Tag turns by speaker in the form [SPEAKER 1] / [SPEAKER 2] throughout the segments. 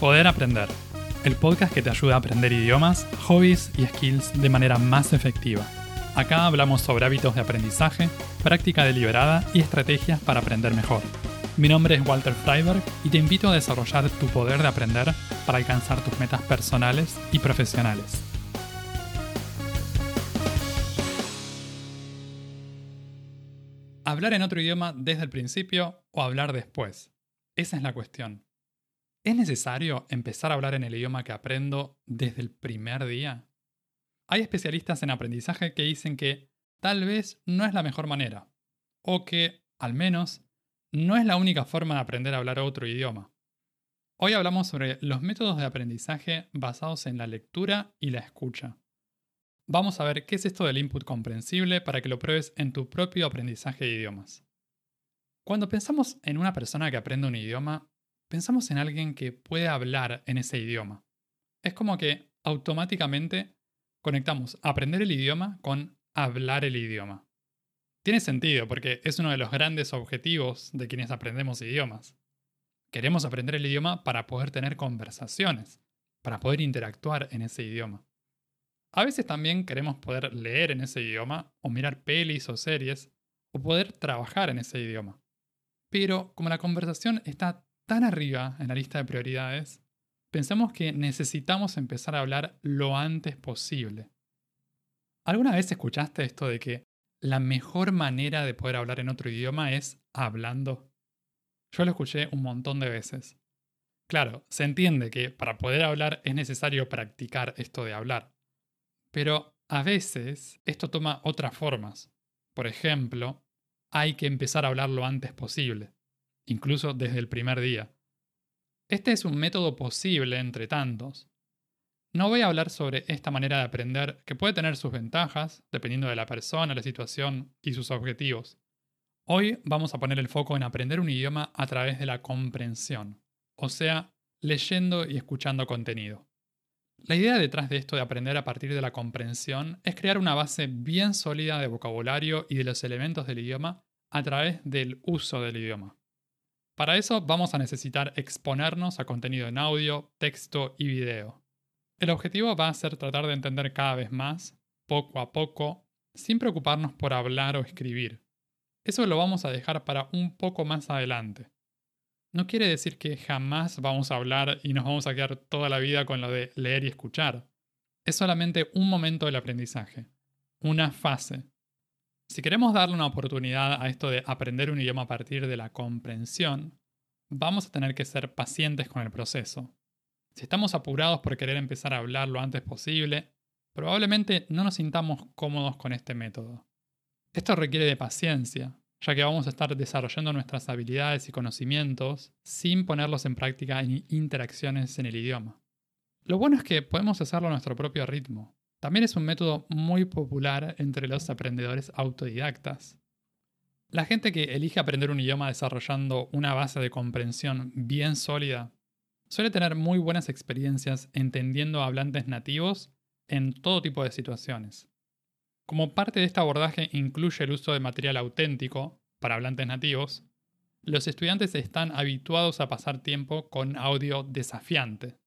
[SPEAKER 1] Poder Aprender, el podcast que te ayuda a aprender idiomas, hobbies y skills de manera más efectiva. Acá hablamos sobre hábitos de aprendizaje, práctica deliberada y estrategias para aprender mejor. Mi nombre es Walter Freiberg y te invito a desarrollar tu poder de aprender para alcanzar tus metas personales y profesionales. ¿Hablar en otro idioma desde el principio o hablar después? Esa es la cuestión. ¿Es necesario empezar a hablar en el idioma que aprendo desde el primer día? Hay especialistas en aprendizaje que dicen que tal vez no es la mejor manera, o que, al menos, no es la única forma de aprender a hablar otro idioma. Hoy hablamos sobre los métodos de aprendizaje basados en la lectura y la escucha. Vamos a ver qué es esto del input comprensible para que lo pruebes en tu propio aprendizaje de idiomas. Cuando pensamos en una persona que aprende un idioma, pensamos en alguien que puede hablar en ese idioma. Es como que automáticamente conectamos aprender el idioma con hablar el idioma. Tiene sentido porque es uno de los grandes objetivos de quienes aprendemos idiomas. Queremos aprender el idioma para poder tener conversaciones, para poder interactuar en ese idioma. A veces también queremos poder leer en ese idioma o mirar pelis o series o poder trabajar en ese idioma. Pero como la conversación está tan arriba en la lista de prioridades, pensamos que necesitamos empezar a hablar lo antes posible. ¿Alguna vez escuchaste esto de que la mejor manera de poder hablar en otro idioma es hablando? Yo lo escuché un montón de veces. Claro, se entiende que para poder hablar es necesario practicar esto de hablar. Pero a veces esto toma otras formas. Por ejemplo, hay que empezar a hablar lo antes posible incluso desde el primer día. Este es un método posible entre tantos. No voy a hablar sobre esta manera de aprender que puede tener sus ventajas, dependiendo de la persona, la situación y sus objetivos. Hoy vamos a poner el foco en aprender un idioma a través de la comprensión, o sea, leyendo y escuchando contenido. La idea detrás de esto de aprender a partir de la comprensión es crear una base bien sólida de vocabulario y de los elementos del idioma a través del uso del idioma. Para eso vamos a necesitar exponernos a contenido en audio, texto y video. El objetivo va a ser tratar de entender cada vez más, poco a poco, sin preocuparnos por hablar o escribir. Eso lo vamos a dejar para un poco más adelante. No quiere decir que jamás vamos a hablar y nos vamos a quedar toda la vida con lo de leer y escuchar. Es solamente un momento del aprendizaje, una fase, si queremos darle una oportunidad a esto de aprender un idioma a partir de la comprensión, vamos a tener que ser pacientes con el proceso. Si estamos apurados por querer empezar a hablar lo antes posible, probablemente no nos sintamos cómodos con este método. Esto requiere de paciencia, ya que vamos a estar desarrollando nuestras habilidades y conocimientos sin ponerlos en práctica en interacciones en el idioma. Lo bueno es que podemos hacerlo a nuestro propio ritmo. También es un método muy popular entre los aprendedores autodidactas. La gente que elige aprender un idioma desarrollando una base de comprensión bien sólida suele tener muy buenas experiencias entendiendo a hablantes nativos en todo tipo de situaciones. Como parte de este abordaje incluye el uso de material auténtico para hablantes nativos, los estudiantes están habituados a pasar tiempo con audio desafiante,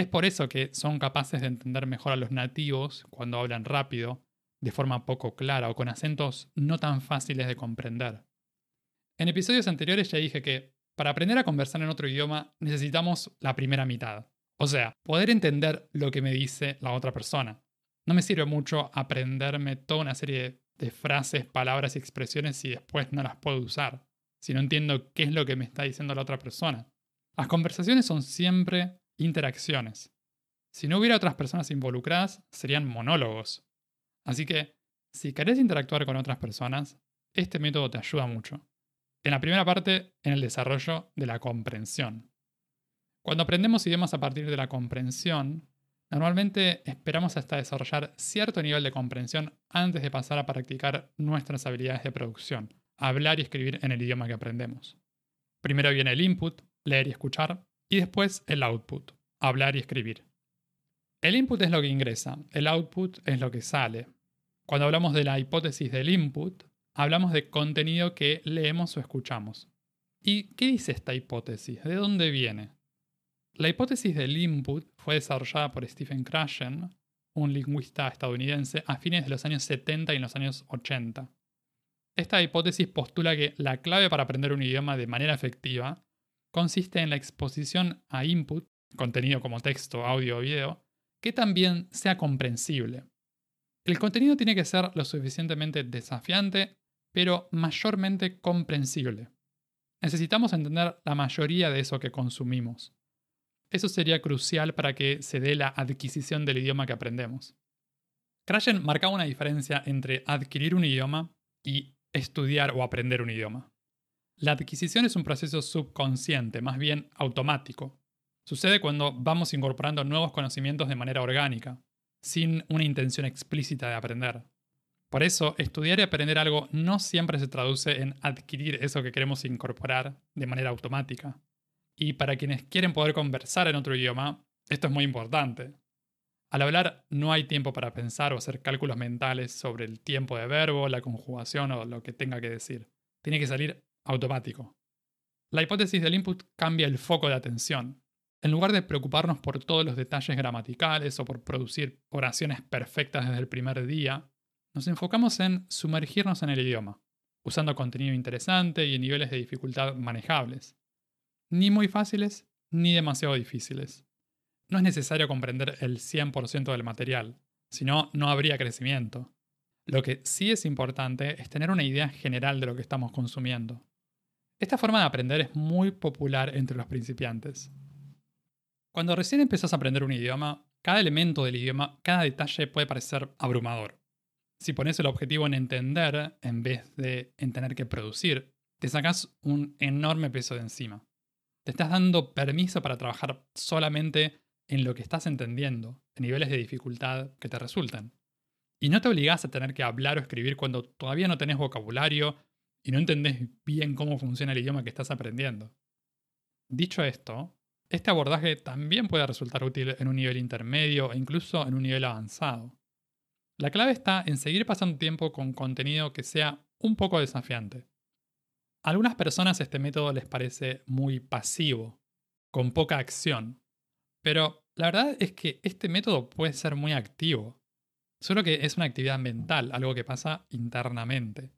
[SPEAKER 1] es por eso que son capaces de entender mejor a los nativos cuando hablan rápido, de forma poco clara o con acentos no tan fáciles de comprender. En episodios anteriores ya dije que para aprender a conversar en otro idioma necesitamos la primera mitad. O sea, poder entender lo que me dice la otra persona. No me sirve mucho aprenderme toda una serie de frases, palabras y expresiones si después no las puedo usar, si no entiendo qué es lo que me está diciendo la otra persona. Las conversaciones son siempre interacciones. Si no hubiera otras personas involucradas, serían monólogos. Así que, si querés interactuar con otras personas, este método te ayuda mucho. En la primera parte, en el desarrollo de la comprensión. Cuando aprendemos idiomas a partir de la comprensión, normalmente esperamos hasta desarrollar cierto nivel de comprensión antes de pasar a practicar nuestras habilidades de producción, hablar y escribir en el idioma que aprendemos. Primero viene el input, leer y escuchar, y después el output, hablar y escribir. El input es lo que ingresa, el output es lo que sale. Cuando hablamos de la hipótesis del input, hablamos de contenido que leemos o escuchamos. ¿Y qué dice esta hipótesis? ¿De dónde viene? La hipótesis del input fue desarrollada por Stephen Krashen, un lingüista estadounidense, a fines de los años 70 y en los años 80. Esta hipótesis postula que la clave para aprender un idioma de manera efectiva consiste en la exposición a input, contenido como texto, audio o video, que también sea comprensible. El contenido tiene que ser lo suficientemente desafiante, pero mayormente comprensible. Necesitamos entender la mayoría de eso que consumimos. Eso sería crucial para que se dé la adquisición del idioma que aprendemos. Krashen marcaba una diferencia entre adquirir un idioma y estudiar o aprender un idioma. La adquisición es un proceso subconsciente, más bien automático. Sucede cuando vamos incorporando nuevos conocimientos de manera orgánica, sin una intención explícita de aprender. Por eso, estudiar y aprender algo no siempre se traduce en adquirir eso que queremos incorporar de manera automática. Y para quienes quieren poder conversar en otro idioma, esto es muy importante. Al hablar no hay tiempo para pensar o hacer cálculos mentales sobre el tiempo de verbo, la conjugación o lo que tenga que decir. Tiene que salir automático. La hipótesis del input cambia el foco de atención. En lugar de preocuparnos por todos los detalles gramaticales o por producir oraciones perfectas desde el primer día, nos enfocamos en sumergirnos en el idioma, usando contenido interesante y niveles de dificultad manejables ni muy fáciles ni demasiado difíciles. No es necesario comprender el 100% del material, si no, no habría crecimiento. Lo que sí es importante es tener una idea general de lo que estamos consumiendo. Esta forma de aprender es muy popular entre los principiantes. Cuando recién empezás a aprender un idioma, cada elemento del idioma, cada detalle puede parecer abrumador. Si pones el objetivo en entender en vez de en tener que producir, te sacas un enorme peso de encima. Te estás dando permiso para trabajar solamente en lo que estás entendiendo, en niveles de dificultad que te resultan. Y no te obligas a tener que hablar o escribir cuando todavía no tenés vocabulario y no entendés bien cómo funciona el idioma que estás aprendiendo. Dicho esto, este abordaje también puede resultar útil en un nivel intermedio e incluso en un nivel avanzado. La clave está en seguir pasando tiempo con contenido que sea un poco desafiante. A algunas personas este método les parece muy pasivo, con poca acción, pero la verdad es que este método puede ser muy activo, solo que es una actividad mental, algo que pasa internamente.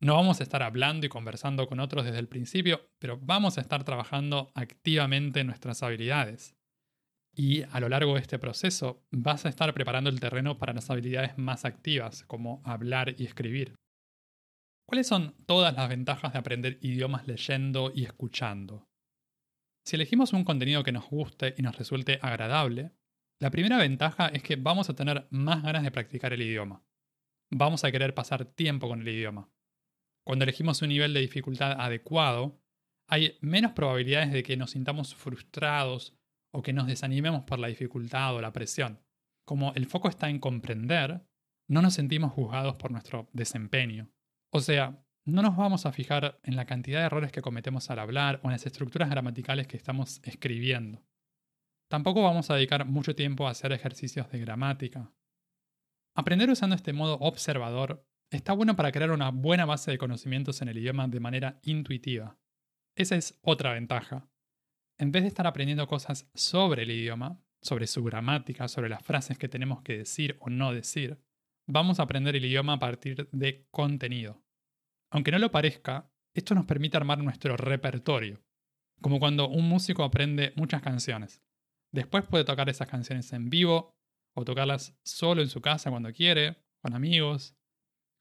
[SPEAKER 1] No vamos a estar hablando y conversando con otros desde el principio, pero vamos a estar trabajando activamente en nuestras habilidades. Y a lo largo de este proceso vas a estar preparando el terreno para las habilidades más activas, como hablar y escribir. ¿Cuáles son todas las ventajas de aprender idiomas leyendo y escuchando? Si elegimos un contenido que nos guste y nos resulte agradable, la primera ventaja es que vamos a tener más ganas de practicar el idioma. Vamos a querer pasar tiempo con el idioma. Cuando elegimos un nivel de dificultad adecuado, hay menos probabilidades de que nos sintamos frustrados o que nos desanimemos por la dificultad o la presión. Como el foco está en comprender, no nos sentimos juzgados por nuestro desempeño. O sea, no nos vamos a fijar en la cantidad de errores que cometemos al hablar o en las estructuras gramaticales que estamos escribiendo. Tampoco vamos a dedicar mucho tiempo a hacer ejercicios de gramática. Aprender usando este modo observador está bueno para crear una buena base de conocimientos en el idioma de manera intuitiva. Esa es otra ventaja. En vez de estar aprendiendo cosas sobre el idioma, sobre su gramática, sobre las frases que tenemos que decir o no decir, vamos a aprender el idioma a partir de contenido. Aunque no lo parezca, esto nos permite armar nuestro repertorio, como cuando un músico aprende muchas canciones. Después puede tocar esas canciones en vivo o tocarlas solo en su casa cuando quiere, con amigos.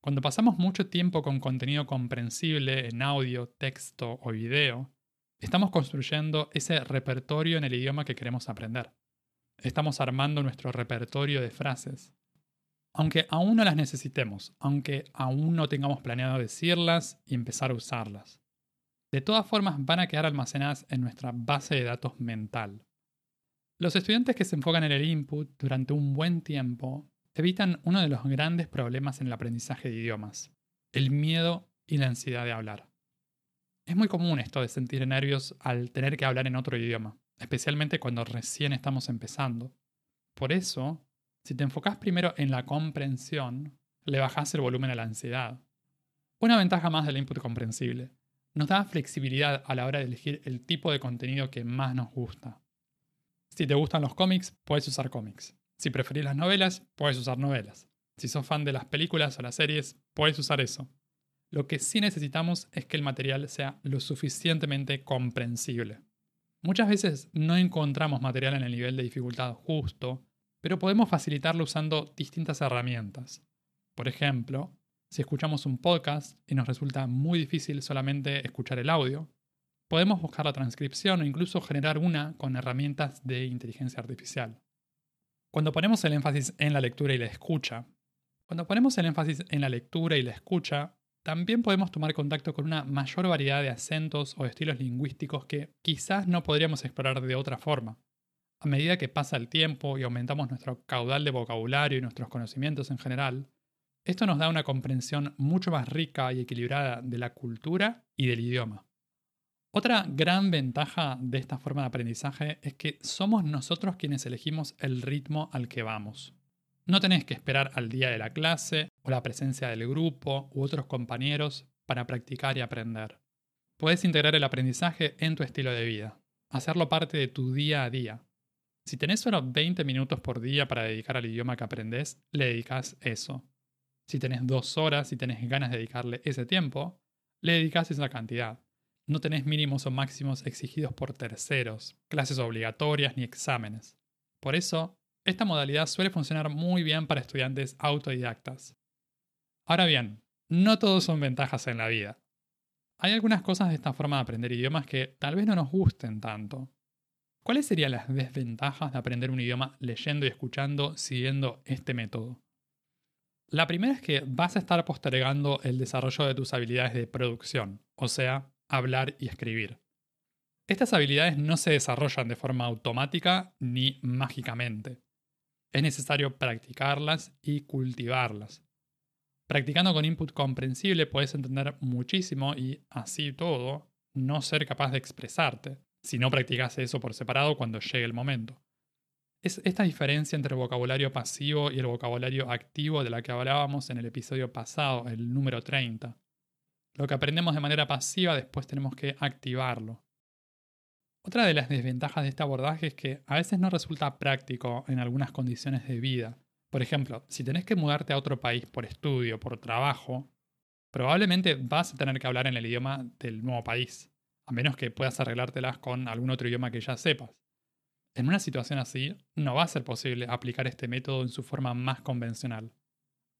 [SPEAKER 1] Cuando pasamos mucho tiempo con contenido comprensible en audio, texto o video, estamos construyendo ese repertorio en el idioma que queremos aprender. Estamos armando nuestro repertorio de frases, aunque aún no las necesitemos, aunque aún no tengamos planeado decirlas y empezar a usarlas. De todas formas van a quedar almacenadas en nuestra base de datos mental. Los estudiantes que se enfocan en el input durante un buen tiempo evitan uno de los grandes problemas en el aprendizaje de idiomas, el miedo y la ansiedad de hablar. Es muy común esto de sentir nervios al tener que hablar en otro idioma, especialmente cuando recién estamos empezando. Por eso, si te enfocas primero en la comprensión, le bajas el volumen a la ansiedad. Una ventaja más del input comprensible. Nos da flexibilidad a la hora de elegir el tipo de contenido que más nos gusta. Si te gustan los cómics, puedes usar cómics. Si preferís las novelas, puedes usar novelas. Si sos fan de las películas o las series, puedes usar eso. Lo que sí necesitamos es que el material sea lo suficientemente comprensible. Muchas veces no encontramos material en el nivel de dificultad justo, pero podemos facilitarlo usando distintas herramientas. Por ejemplo, si escuchamos un podcast y nos resulta muy difícil solamente escuchar el audio, podemos buscar la transcripción o incluso generar una con herramientas de inteligencia artificial. Cuando ponemos el énfasis en la lectura y la escucha, cuando ponemos el énfasis en la lectura y la escucha, también podemos tomar contacto con una mayor variedad de acentos o estilos lingüísticos que quizás no podríamos explorar de otra forma. A medida que pasa el tiempo y aumentamos nuestro caudal de vocabulario y nuestros conocimientos en general, esto nos da una comprensión mucho más rica y equilibrada de la cultura y del idioma. Otra gran ventaja de esta forma de aprendizaje es que somos nosotros quienes elegimos el ritmo al que vamos. No tenés que esperar al día de la clase o la presencia del grupo u otros compañeros para practicar y aprender. Puedes integrar el aprendizaje en tu estilo de vida, hacerlo parte de tu día a día. Si tenés solo 20 minutos por día para dedicar al idioma que aprendes, le dedicas eso. Si tenés dos horas y tenés ganas de dedicarle ese tiempo, le dedicas esa cantidad. No tenés mínimos o máximos exigidos por terceros, clases obligatorias ni exámenes. Por eso, esta modalidad suele funcionar muy bien para estudiantes autodidactas. Ahora bien, no todos son ventajas en la vida. Hay algunas cosas de esta forma de aprender idiomas que tal vez no nos gusten tanto. ¿Cuáles serían las desventajas de aprender un idioma leyendo y escuchando siguiendo este método? La primera es que vas a estar postergando el desarrollo de tus habilidades de producción, o sea, hablar y escribir. Estas habilidades no se desarrollan de forma automática ni mágicamente es necesario practicarlas y cultivarlas. Practicando con input comprensible puedes entender muchísimo y, así todo, no ser capaz de expresarte, si no practicas eso por separado cuando llegue el momento. Es esta diferencia entre el vocabulario pasivo y el vocabulario activo de la que hablábamos en el episodio pasado, el número 30. Lo que aprendemos de manera pasiva después tenemos que activarlo. Otra de las desventajas de este abordaje es que a veces no resulta práctico en algunas condiciones de vida. Por ejemplo, si tenés que mudarte a otro país por estudio, por trabajo, probablemente vas a tener que hablar en el idioma del nuevo país, a menos que puedas arreglártelas con algún otro idioma que ya sepas. En una situación así, no va a ser posible aplicar este método en su forma más convencional.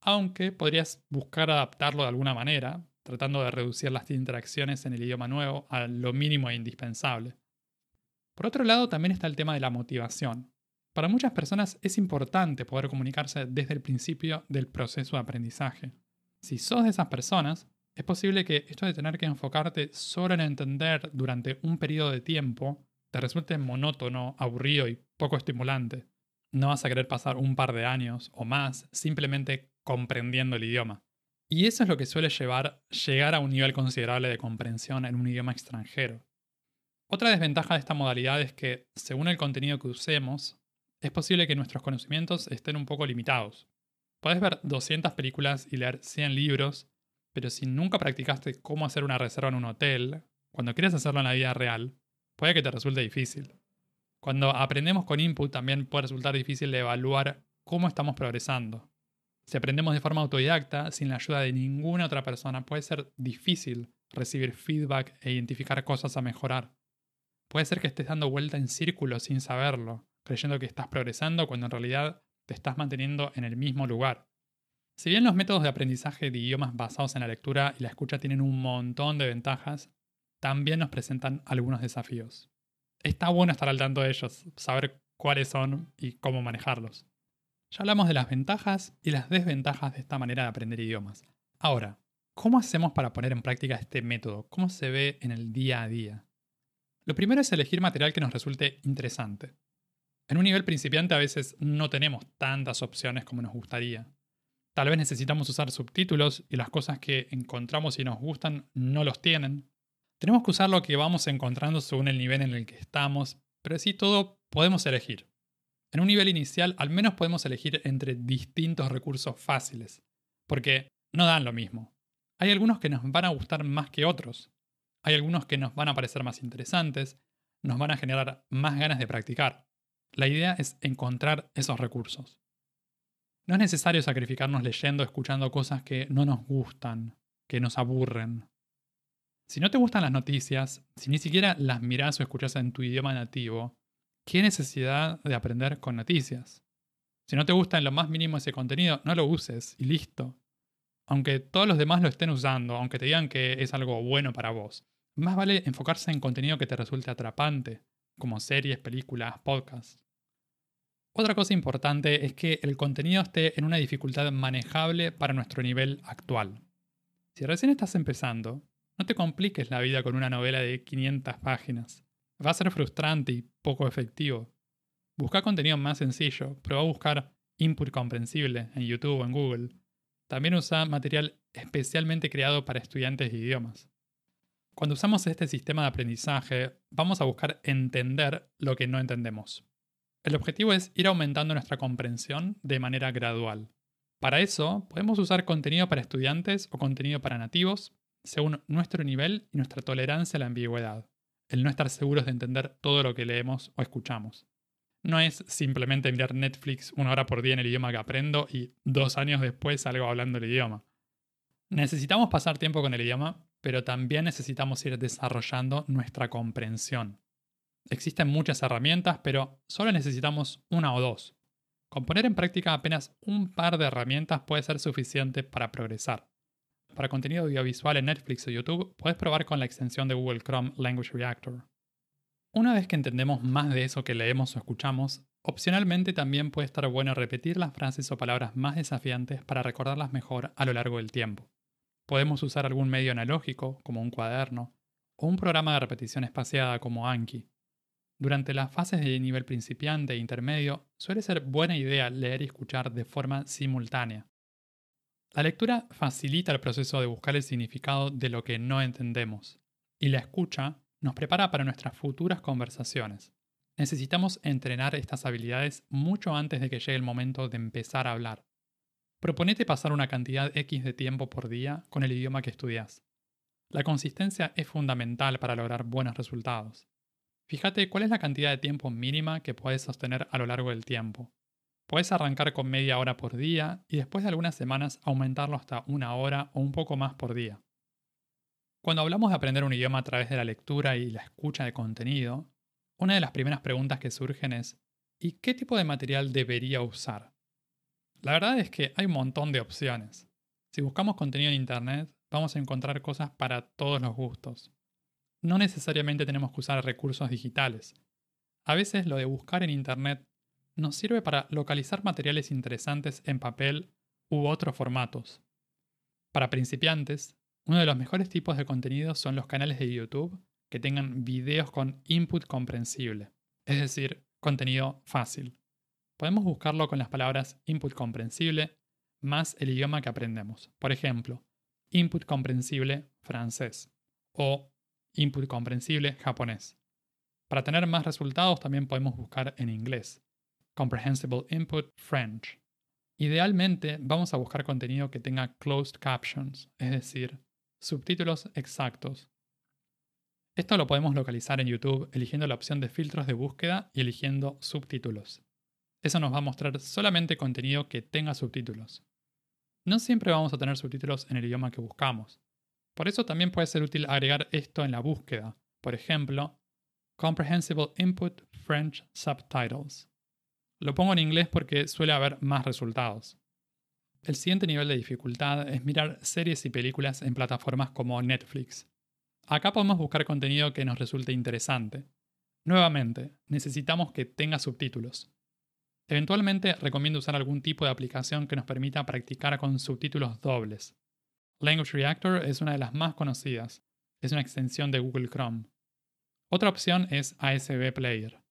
[SPEAKER 1] Aunque podrías buscar adaptarlo de alguna manera, tratando de reducir las interacciones en el idioma nuevo a lo mínimo e indispensable. Por otro lado, también está el tema de la motivación. Para muchas personas es importante poder comunicarse desde el principio del proceso de aprendizaje. Si sos de esas personas, es posible que esto de tener que enfocarte solo en entender durante un periodo de tiempo te resulte monótono, aburrido y poco estimulante. No vas a querer pasar un par de años o más simplemente comprendiendo el idioma. Y eso es lo que suele llevar llegar a un nivel considerable de comprensión en un idioma extranjero. Otra desventaja de esta modalidad es que, según el contenido que usemos, es posible que nuestros conocimientos estén un poco limitados. Puedes ver 200 películas y leer 100 libros, pero si nunca practicaste cómo hacer una reserva en un hotel, cuando quieres hacerlo en la vida real, puede que te resulte difícil. Cuando aprendemos con input también puede resultar difícil evaluar cómo estamos progresando. Si aprendemos de forma autodidacta, sin la ayuda de ninguna otra persona, puede ser difícil recibir feedback e identificar cosas a mejorar. Puede ser que estés dando vuelta en círculo sin saberlo, creyendo que estás progresando cuando en realidad te estás manteniendo en el mismo lugar. Si bien los métodos de aprendizaje de idiomas basados en la lectura y la escucha tienen un montón de ventajas, también nos presentan algunos desafíos. Está bueno estar al tanto de ellos, saber cuáles son y cómo manejarlos. Ya hablamos de las ventajas y las desventajas de esta manera de aprender idiomas. Ahora, ¿cómo hacemos para poner en práctica este método? ¿Cómo se ve en el día a día? Lo primero es elegir material que nos resulte interesante. En un nivel principiante a veces no tenemos tantas opciones como nos gustaría. Tal vez necesitamos usar subtítulos y las cosas que encontramos y nos gustan no los tienen. Tenemos que usar lo que vamos encontrando según el nivel en el que estamos, pero así todo podemos elegir. En un nivel inicial al menos podemos elegir entre distintos recursos fáciles, porque no dan lo mismo. Hay algunos que nos van a gustar más que otros, hay algunos que nos van a parecer más interesantes, nos van a generar más ganas de practicar. La idea es encontrar esos recursos. No es necesario sacrificarnos leyendo o escuchando cosas que no nos gustan, que nos aburren. Si no te gustan las noticias, si ni siquiera las mirás o escuchás en tu idioma nativo, ¿qué necesidad de aprender con noticias? Si no te gusta en lo más mínimo ese contenido, no lo uses y listo. Aunque todos los demás lo estén usando, aunque te digan que es algo bueno para vos, más vale enfocarse en contenido que te resulte atrapante, como series, películas, podcasts. Otra cosa importante es que el contenido esté en una dificultad manejable para nuestro nivel actual. Si recién estás empezando, no te compliques la vida con una novela de 500 páginas. Va a ser frustrante y poco efectivo. Busca contenido más sencillo. Prueba a buscar input comprensible en YouTube o en Google. También usa material especialmente creado para estudiantes de idiomas. Cuando usamos este sistema de aprendizaje, vamos a buscar entender lo que no entendemos. El objetivo es ir aumentando nuestra comprensión de manera gradual. Para eso, podemos usar contenido para estudiantes o contenido para nativos, según nuestro nivel y nuestra tolerancia a la ambigüedad, el no estar seguros de entender todo lo que leemos o escuchamos. No es simplemente mirar Netflix una hora por día en el idioma que aprendo y dos años después salgo hablando el idioma. Necesitamos pasar tiempo con el idioma, pero también necesitamos ir desarrollando nuestra comprensión. Existen muchas herramientas, pero solo necesitamos una o dos. Con poner en práctica apenas un par de herramientas puede ser suficiente para progresar. Para contenido audiovisual en Netflix o YouTube, puedes probar con la extensión de Google Chrome Language Reactor. Una vez que entendemos más de eso que leemos o escuchamos, opcionalmente también puede estar bueno repetir las frases o palabras más desafiantes para recordarlas mejor a lo largo del tiempo. Podemos usar algún medio analógico, como un cuaderno, o un programa de repetición espaciada como Anki. Durante las fases de nivel principiante e intermedio, suele ser buena idea leer y escuchar de forma simultánea. La lectura facilita el proceso de buscar el significado de lo que no entendemos, y la escucha nos prepara para nuestras futuras conversaciones. Necesitamos entrenar estas habilidades mucho antes de que llegue el momento de empezar a hablar. Proponete pasar una cantidad X de tiempo por día con el idioma que estudias. La consistencia es fundamental para lograr buenos resultados. Fíjate cuál es la cantidad de tiempo mínima que puedes sostener a lo largo del tiempo. Puedes arrancar con media hora por día y después de algunas semanas aumentarlo hasta una hora o un poco más por día. Cuando hablamos de aprender un idioma a través de la lectura y la escucha de contenido, una de las primeras preguntas que surgen es ¿y qué tipo de material debería usar? La verdad es que hay un montón de opciones. Si buscamos contenido en Internet, vamos a encontrar cosas para todos los gustos. No necesariamente tenemos que usar recursos digitales. A veces lo de buscar en Internet nos sirve para localizar materiales interesantes en papel u otros formatos. Para principiantes, uno de los mejores tipos de contenido son los canales de YouTube que tengan videos con input comprensible, es decir, contenido fácil. Podemos buscarlo con las palabras input comprensible más el idioma que aprendemos. Por ejemplo, input comprensible francés o input comprensible japonés. Para tener más resultados también podemos buscar en inglés. Comprehensible Input French. Idealmente vamos a buscar contenido que tenga closed captions, es decir, subtítulos exactos. Esto lo podemos localizar en YouTube eligiendo la opción de filtros de búsqueda y eligiendo subtítulos. Eso nos va a mostrar solamente contenido que tenga subtítulos. No siempre vamos a tener subtítulos en el idioma que buscamos. Por eso también puede ser útil agregar esto en la búsqueda. Por ejemplo, Comprehensible Input French Subtitles. Lo pongo en inglés porque suele haber más resultados. El siguiente nivel de dificultad es mirar series y películas en plataformas como Netflix. Acá podemos buscar contenido que nos resulte interesante. Nuevamente, necesitamos que tenga subtítulos. Eventualmente recomiendo usar algún tipo de aplicación que nos permita practicar con subtítulos dobles. Language Reactor es una de las más conocidas. Es una extensión de Google Chrome. Otra opción es ASB Player.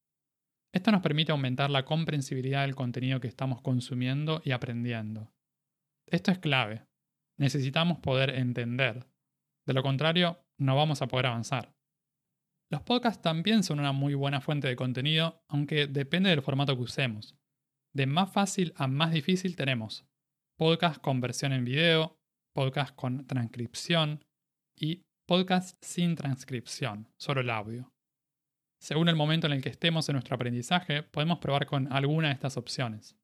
[SPEAKER 1] Esto nos permite aumentar la comprensibilidad del contenido que estamos consumiendo y aprendiendo. Esto es clave. Necesitamos poder entender. De lo contrario, no vamos a poder avanzar. Los podcasts también son una muy buena fuente de contenido, aunque depende del formato que usemos. De más fácil a más difícil tenemos podcast con versión en video, podcast con transcripción y podcast sin transcripción, solo el audio. Según el momento en el que estemos en nuestro aprendizaje, podemos probar con alguna de estas opciones.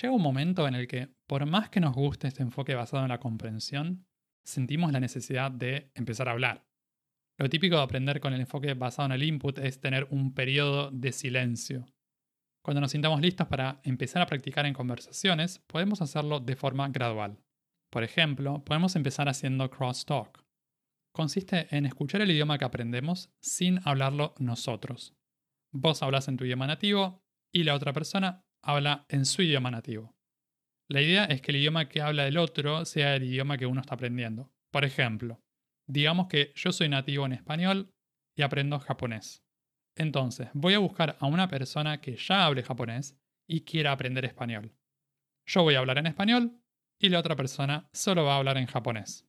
[SPEAKER 1] Llega un momento en el que, por más que nos guste este enfoque basado en la comprensión, sentimos la necesidad de empezar a hablar. Lo típico de aprender con el enfoque basado en el input es tener un periodo de silencio. Cuando nos sintamos listos para empezar a practicar en conversaciones, podemos hacerlo de forma gradual. Por ejemplo, podemos empezar haciendo crosstalk consiste en escuchar el idioma que aprendemos sin hablarlo nosotros. Vos hablas en tu idioma nativo y la otra persona habla en su idioma nativo. La idea es que el idioma que habla el otro sea el idioma que uno está aprendiendo. Por ejemplo, digamos que yo soy nativo en español y aprendo japonés. Entonces, voy a buscar a una persona que ya hable japonés y quiera aprender español. Yo voy a hablar en español y la otra persona solo va a hablar en japonés.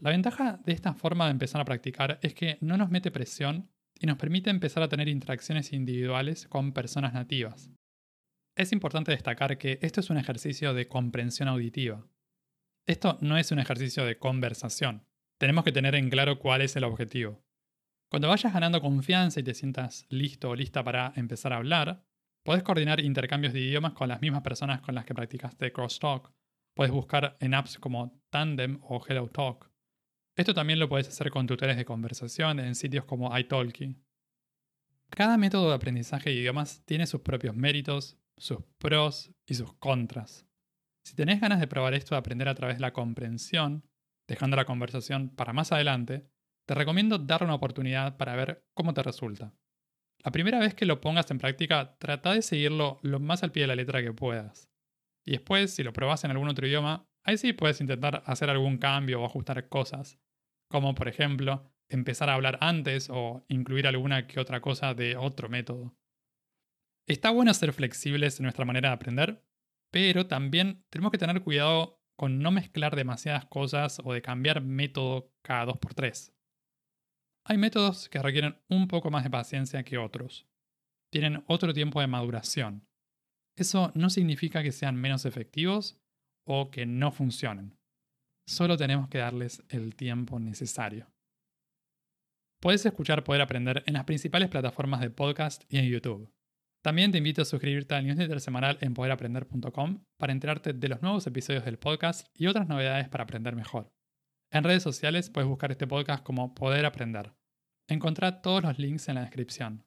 [SPEAKER 1] La ventaja de esta forma de empezar a practicar es que no nos mete presión y nos permite empezar a tener interacciones individuales con personas nativas. Es importante destacar que esto es un ejercicio de comprensión auditiva. Esto no es un ejercicio de conversación. Tenemos que tener en claro cuál es el objetivo. Cuando vayas ganando confianza y te sientas listo o lista para empezar a hablar, puedes coordinar intercambios de idiomas con las mismas personas con las que practicaste crosstalk. Puedes buscar en apps como Tandem o HelloTalk. Esto también lo puedes hacer con tutores de conversación en sitios como italki. Cada método de aprendizaje de idiomas tiene sus propios méritos, sus pros y sus contras. Si tenés ganas de probar esto de aprender a través de la comprensión, dejando la conversación para más adelante, te recomiendo darle una oportunidad para ver cómo te resulta. La primera vez que lo pongas en práctica, trata de seguirlo lo más al pie de la letra que puedas. Y después, si lo probas en algún otro idioma, ahí sí puedes intentar hacer algún cambio o ajustar cosas como por ejemplo empezar a hablar antes o incluir alguna que otra cosa de otro método. Está bueno ser flexibles en nuestra manera de aprender, pero también tenemos que tener cuidado con no mezclar demasiadas cosas o de cambiar método cada 2x3. Hay métodos que requieren un poco más de paciencia que otros. Tienen otro tiempo de maduración. Eso no significa que sean menos efectivos o que no funcionen. Solo tenemos que darles el tiempo necesario. Puedes escuchar Poder Aprender en las principales plataformas de podcast y en YouTube. También te invito a suscribirte al newsletter semanal en poderaprender.com para enterarte de los nuevos episodios del podcast y otras novedades para aprender mejor. En redes sociales puedes buscar este podcast como Poder Aprender. Encontrá todos los links en la descripción.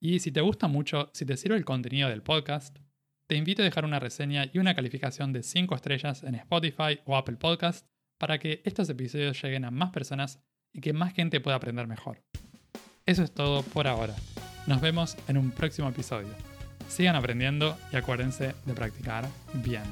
[SPEAKER 1] Y si te gusta mucho, si te sirve el contenido del podcast, te invito a dejar una reseña y una calificación de 5 estrellas en Spotify o Apple Podcast para que estos episodios lleguen a más personas y que más gente pueda aprender mejor. Eso es todo por ahora. Nos vemos en un próximo episodio. Sigan aprendiendo y acuérdense de practicar bien.